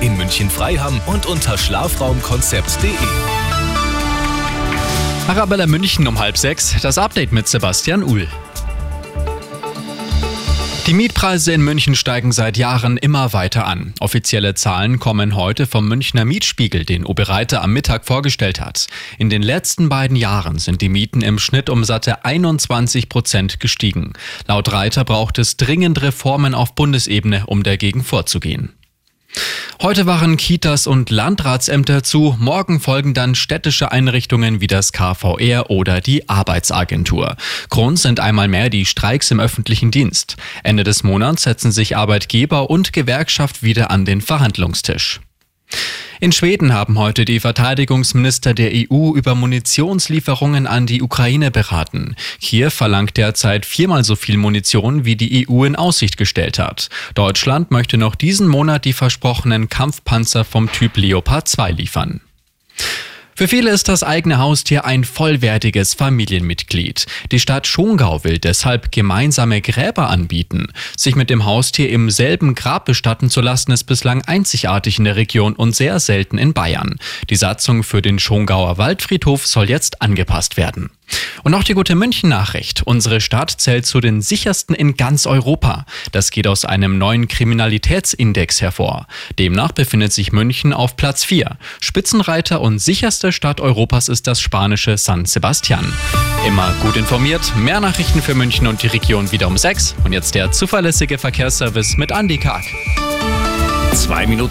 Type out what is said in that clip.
In München Freiham und unter schlafraumkonzept.de. Arabella München um halb sechs, das Update mit Sebastian Uhl. Die Mietpreise in München steigen seit Jahren immer weiter an. Offizielle Zahlen kommen heute vom Münchner Mietspiegel, den Obi Reiter am Mittag vorgestellt hat. In den letzten beiden Jahren sind die Mieten im Schnitt um satte 21 Prozent gestiegen. Laut Reiter braucht es dringend Reformen auf Bundesebene, um dagegen vorzugehen. Heute waren Kitas und Landratsämter zu. Morgen folgen dann städtische Einrichtungen wie das KVR oder die Arbeitsagentur. Grund sind einmal mehr die Streiks im öffentlichen Dienst. Ende des Monats setzen sich Arbeitgeber und Gewerkschaft wieder an den Verhandlungstisch. In Schweden haben heute die Verteidigungsminister der EU über Munitionslieferungen an die Ukraine beraten. Kiew verlangt derzeit viermal so viel Munition, wie die EU in Aussicht gestellt hat. Deutschland möchte noch diesen Monat die versprochenen Kampfpanzer vom Typ Leopard 2 liefern. Für viele ist das eigene Haustier ein vollwertiges Familienmitglied. Die Stadt Schongau will deshalb gemeinsame Gräber anbieten. Sich mit dem Haustier im selben Grab bestatten zu lassen, ist bislang einzigartig in der Region und sehr selten in Bayern. Die Satzung für den Schongauer Waldfriedhof soll jetzt angepasst werden. Und noch die gute München-Nachricht. Unsere Stadt zählt zu den sichersten in ganz Europa. Das geht aus einem neuen Kriminalitätsindex hervor. Demnach befindet sich München auf Platz 4. Spitzenreiter und sicherste Stadt Europas ist das spanische San Sebastian. Immer gut informiert, mehr Nachrichten für München und die Region wieder um 6. Und jetzt der zuverlässige Verkehrsservice mit Andy Karg. Zwei Minuten